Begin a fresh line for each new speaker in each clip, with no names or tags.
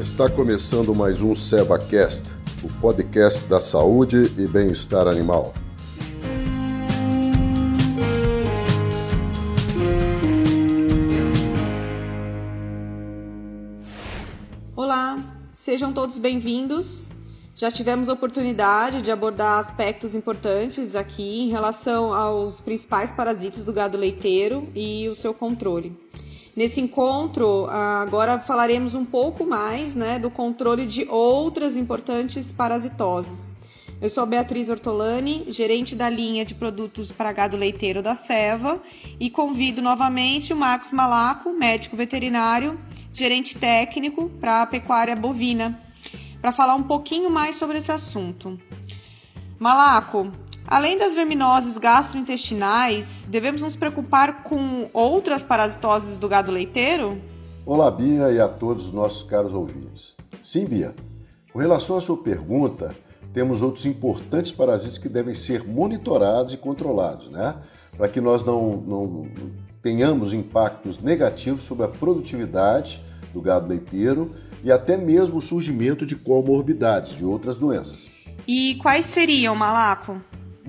Está começando mais um SevaCast, o podcast da saúde e bem-estar animal.
Olá, sejam todos bem-vindos. Já tivemos oportunidade de abordar aspectos importantes aqui em relação aos principais parasitas do gado leiteiro e o seu controle. Nesse encontro, agora falaremos um pouco mais né, do controle de outras importantes parasitoses. Eu sou Beatriz Ortolani, gerente da linha de produtos para gado leiteiro da Seva, e convido novamente o Marcos Malaco, médico veterinário, gerente técnico para a pecuária bovina para falar um pouquinho mais sobre esse assunto. Malaco, além das verminoses gastrointestinais, devemos nos preocupar com outras parasitoses do gado leiteiro?
Olá, Bia, e a todos os nossos caros ouvintes. Sim, Bia. Com relação à sua pergunta, temos outros importantes parasitas que devem ser monitorados e controlados, né? Para que nós não, não tenhamos impactos negativos sobre a produtividade do gado leiteiro e até mesmo o surgimento de comorbidades, de outras doenças.
E quais seriam, Malaco?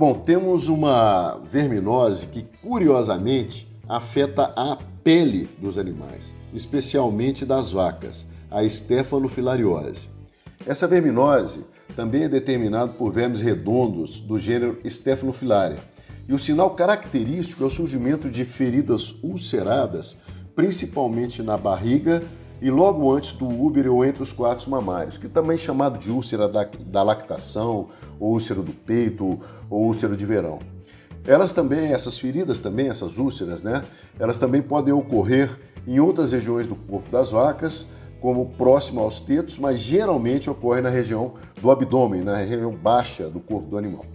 Bom, temos uma verminose que, curiosamente, afeta a pele dos animais, especialmente das vacas, a Stephanofilariose. Essa verminose também é determinada por vermes redondos do gênero Stephanofilaria. E o sinal característico é o surgimento de feridas ulceradas, principalmente na barriga e logo antes do úbero ou entre os quartos mamários, que também é chamado de úlcera da, da lactação, ou úlcera do peito, ou úlcera de verão. Elas também, essas feridas também, essas úlceras, né? Elas também podem ocorrer em outras regiões do corpo das vacas, como próximo aos tetos, mas geralmente ocorre na região do abdômen, na região baixa do corpo do animal.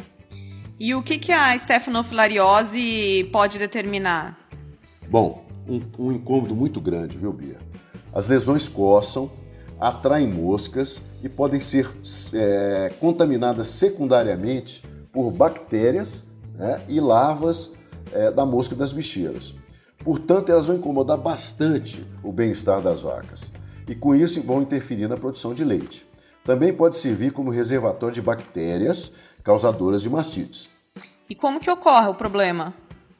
E o que, que a stefanofilariose pode determinar?
Bom, um, um incômodo muito grande, viu, Bia? As lesões coçam, atraem moscas e podem ser é, contaminadas secundariamente por bactérias né, e larvas é, da mosca das bicheiras. Portanto, elas vão incomodar bastante o bem-estar das vacas e, com isso, vão interferir na produção de leite. Também pode servir como reservatório de bactérias causadoras de mastites.
E como que ocorre o problema?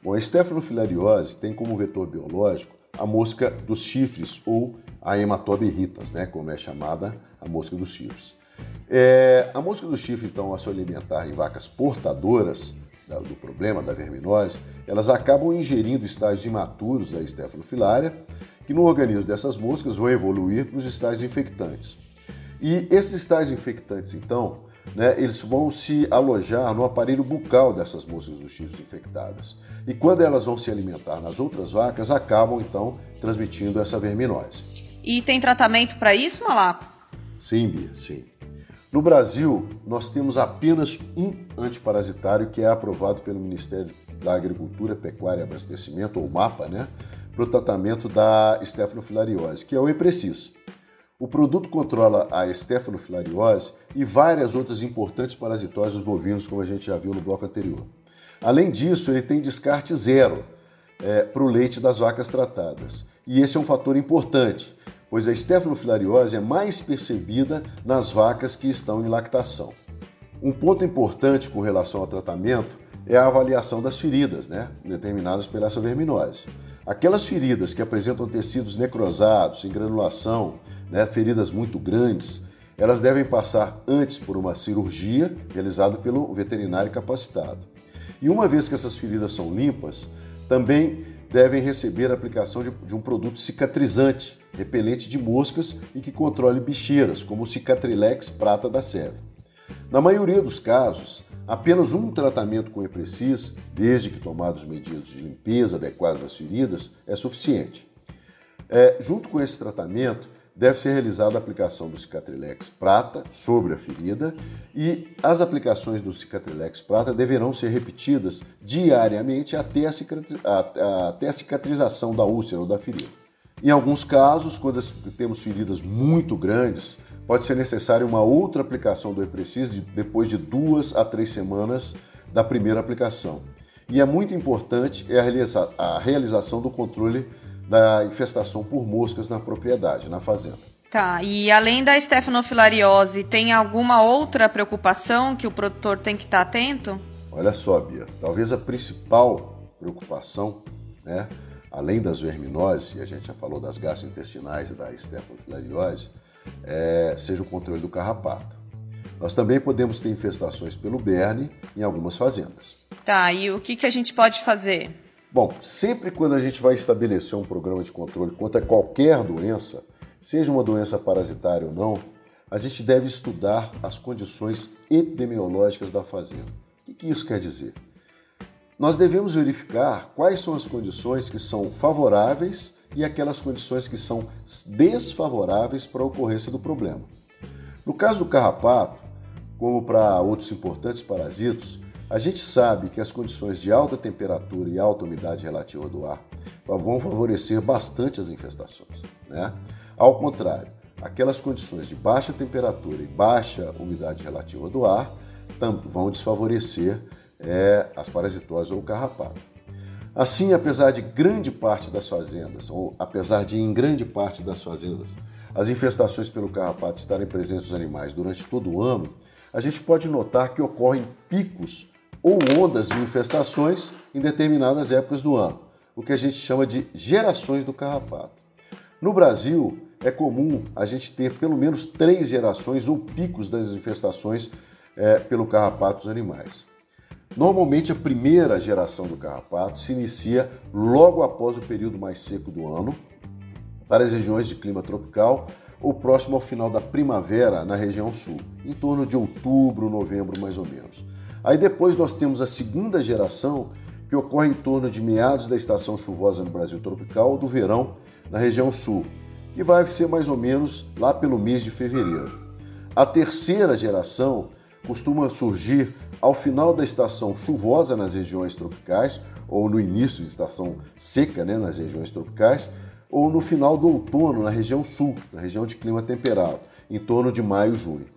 Bom, a estefanofilariose tem como vetor biológico a mosca dos chifres ou a hematoba irritans, né, como é chamada a mosca dos chifres. É, a mosca do chifre, então, ao se alimentar em vacas portadoras do problema da verminose, elas acabam ingerindo estágios imaturos da estefanofilária, que no organismo dessas moscas vão evoluir para os estágios infectantes. E esses estágios infectantes, então, né, eles vão se alojar no aparelho bucal dessas moscas dos chifres infectadas. E quando elas vão se alimentar nas outras vacas, acabam então transmitindo essa verminose.
E tem tratamento para isso, Malaco?
Sim, Bia, sim. No Brasil, nós temos apenas um antiparasitário que é aprovado pelo Ministério da Agricultura, Pecuária e Abastecimento, ou MAPA, né, para o tratamento da estefanofilariose, que é o Eprecis. O produto controla a estefanofilariose e várias outras importantes parasitoses bovinos, como a gente já viu no bloco anterior. Além disso, ele tem descarte zero é, para o leite das vacas tratadas. E esse é um fator importante, pois a estefanofilariose é mais percebida nas vacas que estão em lactação. Um ponto importante com relação ao tratamento é a avaliação das feridas, né, determinadas pela essa verminose. Aquelas feridas que apresentam tecidos necrosados, em granulação, né, feridas muito grandes, elas devem passar antes por uma cirurgia realizada pelo veterinário capacitado. E uma vez que essas feridas são limpas, também devem receber a aplicação de, de um produto cicatrizante, repelente de moscas e que controle bicheiras, como o Cicatrilex prata da Seva. Na maioria dos casos, apenas um tratamento com Eprecis, desde que tomados medidas de limpeza adequadas das feridas, é suficiente. É, junto com esse tratamento, deve ser realizada a aplicação do Cicatrilex prata sobre a ferida e as aplicações do Cicatrilex prata deverão ser repetidas diariamente até a, até a cicatrização da úlcera ou da ferida. Em alguns casos, quando temos feridas muito grandes, pode ser necessária uma outra aplicação do Eprecis depois de duas a três semanas da primeira aplicação. E é muito importante é a realização do controle da infestação por moscas na propriedade, na fazenda.
Tá, e além da estefanofilariose, tem alguma outra preocupação que o produtor tem que estar tá atento?
Olha só, Bia, talvez a principal preocupação, né, além das verminoses, e a gente já falou das gastrointestinais e da estefanofilariose, é, seja o controle do carrapato. Nós também podemos ter infestações pelo berne em algumas fazendas.
Tá, e o que, que a gente pode fazer?
Bom, sempre quando a gente vai estabelecer um programa de controle contra qualquer doença, seja uma doença parasitária ou não, a gente deve estudar as condições epidemiológicas da fazenda. O que isso quer dizer? Nós devemos verificar quais são as condições que são favoráveis e aquelas condições que são desfavoráveis para a ocorrência do problema. No caso do carrapato, como para outros importantes parasitos, a gente sabe que as condições de alta temperatura e alta umidade relativa do ar vão favorecer bastante as infestações. Né? Ao contrário, aquelas condições de baixa temperatura e baixa umidade relativa do ar vão desfavorecer é, as parasitoses ou o carrapato. Assim, apesar de grande parte das fazendas, ou apesar de em grande parte das fazendas, as infestações pelo carrapato estarem presentes nos animais durante todo o ano, a gente pode notar que ocorrem picos ou ondas de infestações em determinadas épocas do ano, o que a gente chama de gerações do carrapato. No Brasil, é comum a gente ter pelo menos três gerações ou picos das infestações é, pelo carrapato dos animais. Normalmente, a primeira geração do carrapato se inicia logo após o período mais seco do ano, para as regiões de clima tropical, ou próximo ao final da primavera na região sul, em torno de outubro, novembro mais ou menos. Aí depois nós temos a segunda geração, que ocorre em torno de meados da estação chuvosa no Brasil tropical ou do verão na região sul, que vai ser mais ou menos lá pelo mês de fevereiro. A terceira geração costuma surgir ao final da estação chuvosa nas regiões tropicais, ou no início da estação seca né, nas regiões tropicais, ou no final do outono na região sul, na região de clima temperado, em torno de maio e junho.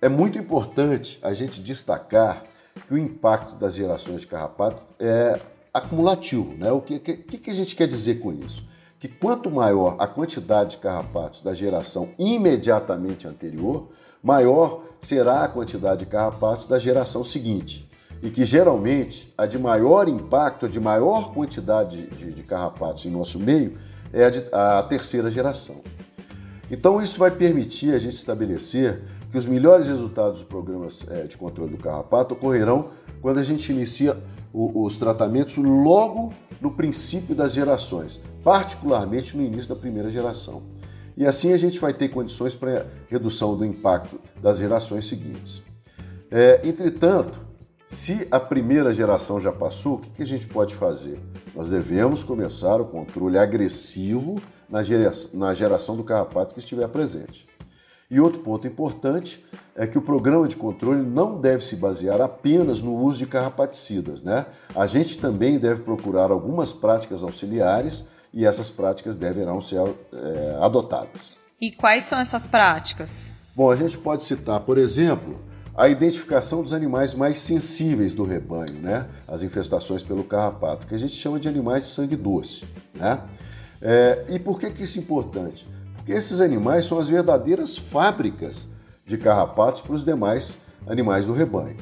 É muito importante a gente destacar que o impacto das gerações de carrapato é acumulativo. Né? O que, que, que a gente quer dizer com isso? Que quanto maior a quantidade de carrapatos da geração imediatamente anterior, maior será a quantidade de carrapatos da geração seguinte. E que geralmente a de maior impacto, a de maior quantidade de, de carrapatos em nosso meio, é a, de, a terceira geração. Então, isso vai permitir a gente estabelecer que os melhores resultados dos programas é, de controle do carrapato ocorrerão quando a gente inicia os tratamentos logo no princípio das gerações, particularmente no início da primeira geração. E assim a gente vai ter condições para redução do impacto das gerações seguintes. É, entretanto, se a primeira geração já passou, o que, que a gente pode fazer? Nós devemos começar o controle agressivo na geração do carrapato que estiver presente. E outro ponto importante é que o programa de controle não deve se basear apenas no uso de carrapaticidas. Né? A gente também deve procurar algumas práticas auxiliares e essas práticas deverão ser é, adotadas.
E quais são essas práticas?
Bom, a gente pode citar, por exemplo, a identificação dos animais mais sensíveis do rebanho, né? As infestações pelo carrapato, que a gente chama de animais de sangue doce, né? É, e por que, que isso é importante? Porque esses animais são as verdadeiras fábricas de carrapatos para os demais animais do rebanho.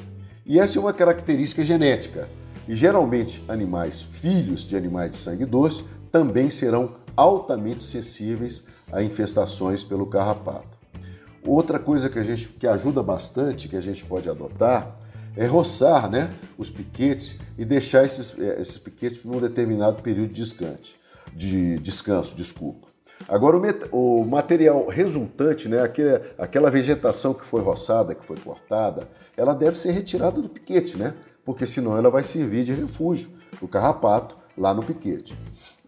E essa é uma característica genética. E geralmente animais filhos de animais de sangue doce também serão altamente sensíveis a infestações pelo carrapato. Outra coisa que a gente que ajuda bastante, que a gente pode adotar, é roçar né, os piquetes e deixar esses, eh, esses piquetes por um determinado período de descanso. De descanso, desculpa. Agora, o, o material resultante, né, aquele, aquela vegetação que foi roçada, que foi cortada, ela deve ser retirada do piquete, né? Porque senão ela vai servir de refúgio para o carrapato lá no piquete.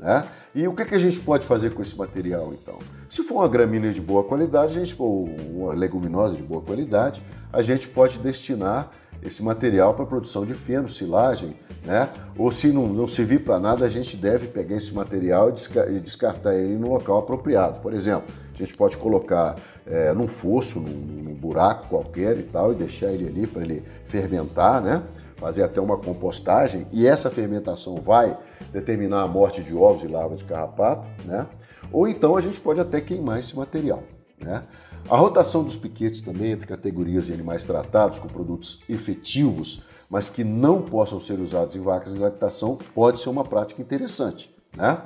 Né? E o que, que a gente pode fazer com esse material então? Se for uma gramínea de boa qualidade, a gente, ou uma leguminosa de boa qualidade, a gente pode destinar esse material para produção de feno, silagem, né? Ou se não, não servir para nada, a gente deve pegar esse material e descartar ele no local apropriado. Por exemplo, a gente pode colocar é, num fosso, num, num buraco qualquer e tal, e deixar ele ali para ele fermentar, né? Fazer até uma compostagem, e essa fermentação vai determinar a morte de ovos e larvas de carrapato, né? Ou então a gente pode até queimar esse material. Né? A rotação dos piquetes também entre categorias de animais tratados com produtos efetivos, mas que não possam ser usados em vacas em lactação, pode ser uma prática interessante. Né?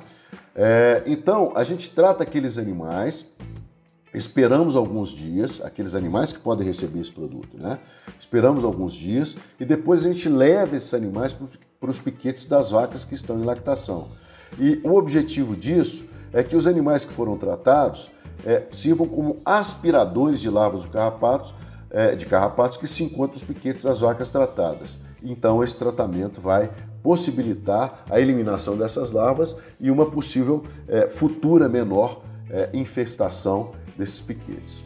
É, então, a gente trata aqueles animais, esperamos alguns dias, aqueles animais que podem receber esse produto, né? Esperamos alguns dias e depois a gente leva esses animais para os piquetes das vacas que estão em lactação. E o objetivo disso é que os animais que foram tratados é, sirvam como aspiradores de larvas de carrapatos, é, de carrapatos que se encontram nos piquetes das vacas tratadas. Então, esse tratamento vai possibilitar a eliminação dessas larvas e uma possível é, futura menor é, infestação desses piquetes.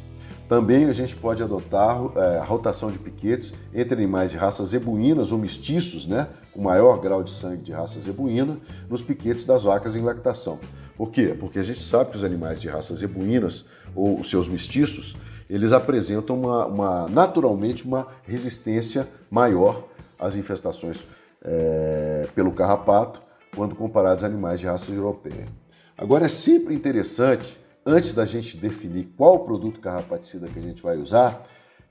Também a gente pode adotar é, a rotação de piquetes entre animais de raças zebuínas ou mestiços, né, com maior grau de sangue de raça zebuína, nos piquetes das vacas em lactação. Por quê? Porque a gente sabe que os animais de raças zebuínas ou os seus mestiços, eles apresentam uma, uma naturalmente uma resistência maior às infestações é, pelo carrapato quando comparados a animais de raça europeia. Agora é sempre interessante, antes da gente definir qual produto carrapaticida que a gente vai usar,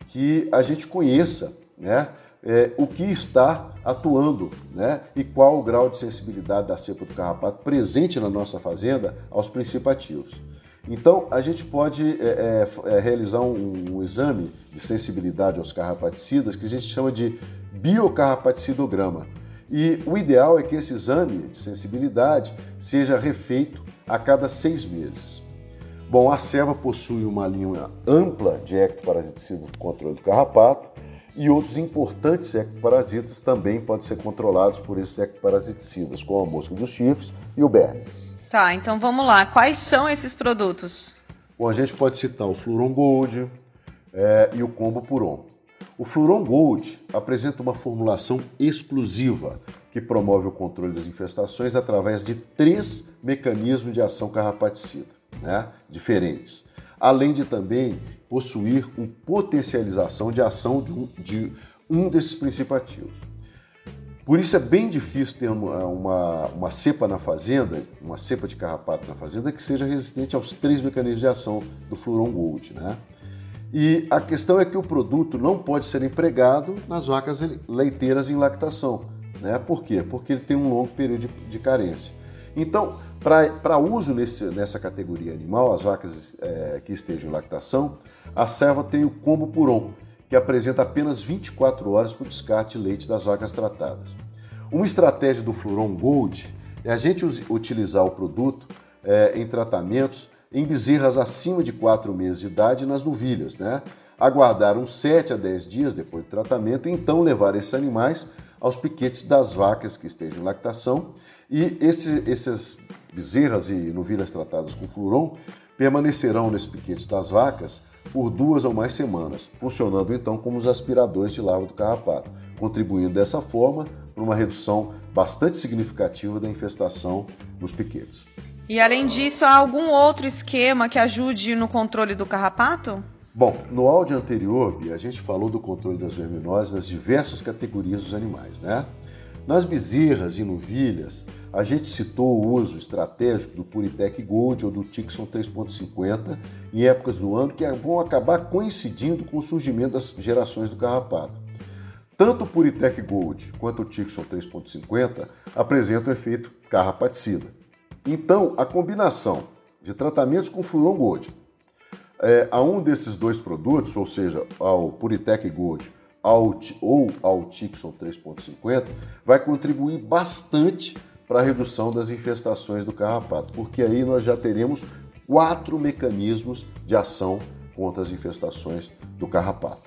que a gente conheça né, é, o que está atuando né, e qual o grau de sensibilidade da cepa do carrapato presente na nossa fazenda aos princípios ativos. Então, a gente pode é, é, é, realizar um, um, exame de sensibilidade aos carrapaticidas que a gente chama de biocarrapaticidograma. E o ideal é que esse exame de sensibilidade seja refeito a cada seis meses. Bom, a serva possui uma linha ampla de ectoparasiticidas no controle do carrapato e outros importantes ectoparasitas também podem ser controlados por esses ectoparasiticidas, como a mosca dos chifres e o berne.
Tá, então vamos lá. Quais são esses produtos?
Bom, a gente pode citar o Fluron Gold é, e o Combo Puron. O Fluron Gold apresenta uma formulação exclusiva que promove o controle das infestações através de três mecanismos de ação carrapaticida né, diferentes, além de também possuir uma potencialização de ação de um, de um desses princípios ativos. Por isso é bem difícil ter uma, uma, uma, cepa na fazenda, uma cepa de carrapato na fazenda que seja resistente aos três mecanismos de ação do Fluron Gold. Né? E a questão é que o produto não pode ser empregado nas vacas leiteiras em lactação. Né? Por quê? Porque ele tem um longo período de, de carência. Então, para uso nesse, nessa categoria animal, as vacas é, que estejam em lactação, a serva tem o combo puron, que apresenta apenas 24 horas para o descarte de leite das vacas tratadas. Uma estratégia do Fluron Gold é a gente utilizar o produto é, em tratamentos em bezerras acima de 4 meses de idade nas novilhas, né? Aguardar uns 7 a 10 dias depois do tratamento e então levar esses animais aos piquetes das vacas que estejam em lactação e esse, esses bezerras e novilhas tratadas com fluron permanecerão nesse piquete das vacas por duas ou mais semanas, funcionando então como os aspiradores de larva do carrapato, contribuindo dessa forma para uma redução bastante significativa da infestação nos piquetes.
E além disso, há algum outro esquema que ajude no controle do carrapato?
Bom, no áudio anterior, a gente falou do controle das verminoses nas diversas categorias dos animais, né? Nas bezerras e novilhas, a gente citou o uso estratégico do Puritec Gold ou do Tixon 3.50 em épocas do ano que vão acabar coincidindo com o surgimento das gerações do carrapato. Tanto o Puritec Gold quanto o Tixon 3.50 apresentam efeito carrapaticida. Então, a combinação de tratamentos com Fluron Gold é, a um desses dois produtos, ou seja, ao Puritec Gold ao, ou ao Tixon 3.50, vai contribuir bastante para a redução das infestações do carrapato, porque aí nós já teremos quatro mecanismos de ação contra as infestações do carrapato.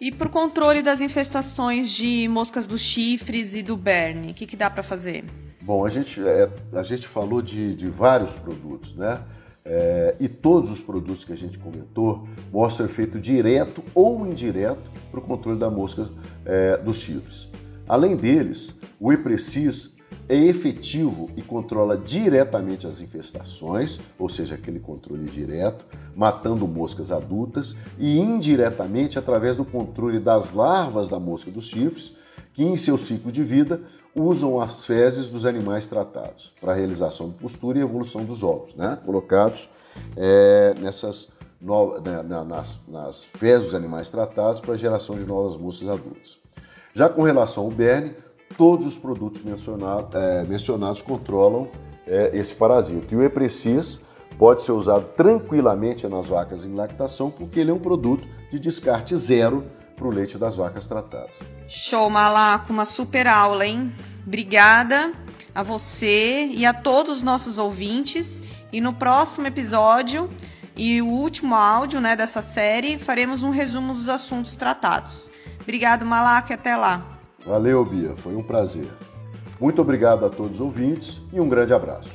E para o controle das infestações de moscas dos chifres e do berne, o que, que dá para fazer?
Bom, a gente, é, a gente falou de, de vários produtos, né? É, e todos os produtos que a gente comentou mostram efeito direto ou indireto para o controle da mosca é, dos chifres. Além deles, o Eprecis é efetivo e controla diretamente as infestações, ou seja, aquele controle direto, matando moscas adultas, e indiretamente através do controle das larvas da mosca dos chifres, que em seu ciclo de vida usam as fezes dos animais tratados para a realização de postura e evolução dos ovos, né? colocados é, nessas no, né, nas, nas fezes dos animais tratados para a geração de novas mussas adultas. Já com relação ao berne, todos os produtos mencionado, é, mencionados controlam é, esse parasita. E o Eprecis pode ser usado tranquilamente nas vacas em lactação, porque ele é um produto de descarte zero para o leite das vacas tratadas.
Show, Malaco, uma super aula, hein? Obrigada a você e a todos os nossos ouvintes. E no próximo episódio e o último áudio né, dessa série, faremos um resumo dos assuntos tratados. Obrigado, Malaco, e até lá.
Valeu, Bia, foi um prazer. Muito obrigado a todos os ouvintes e um grande abraço.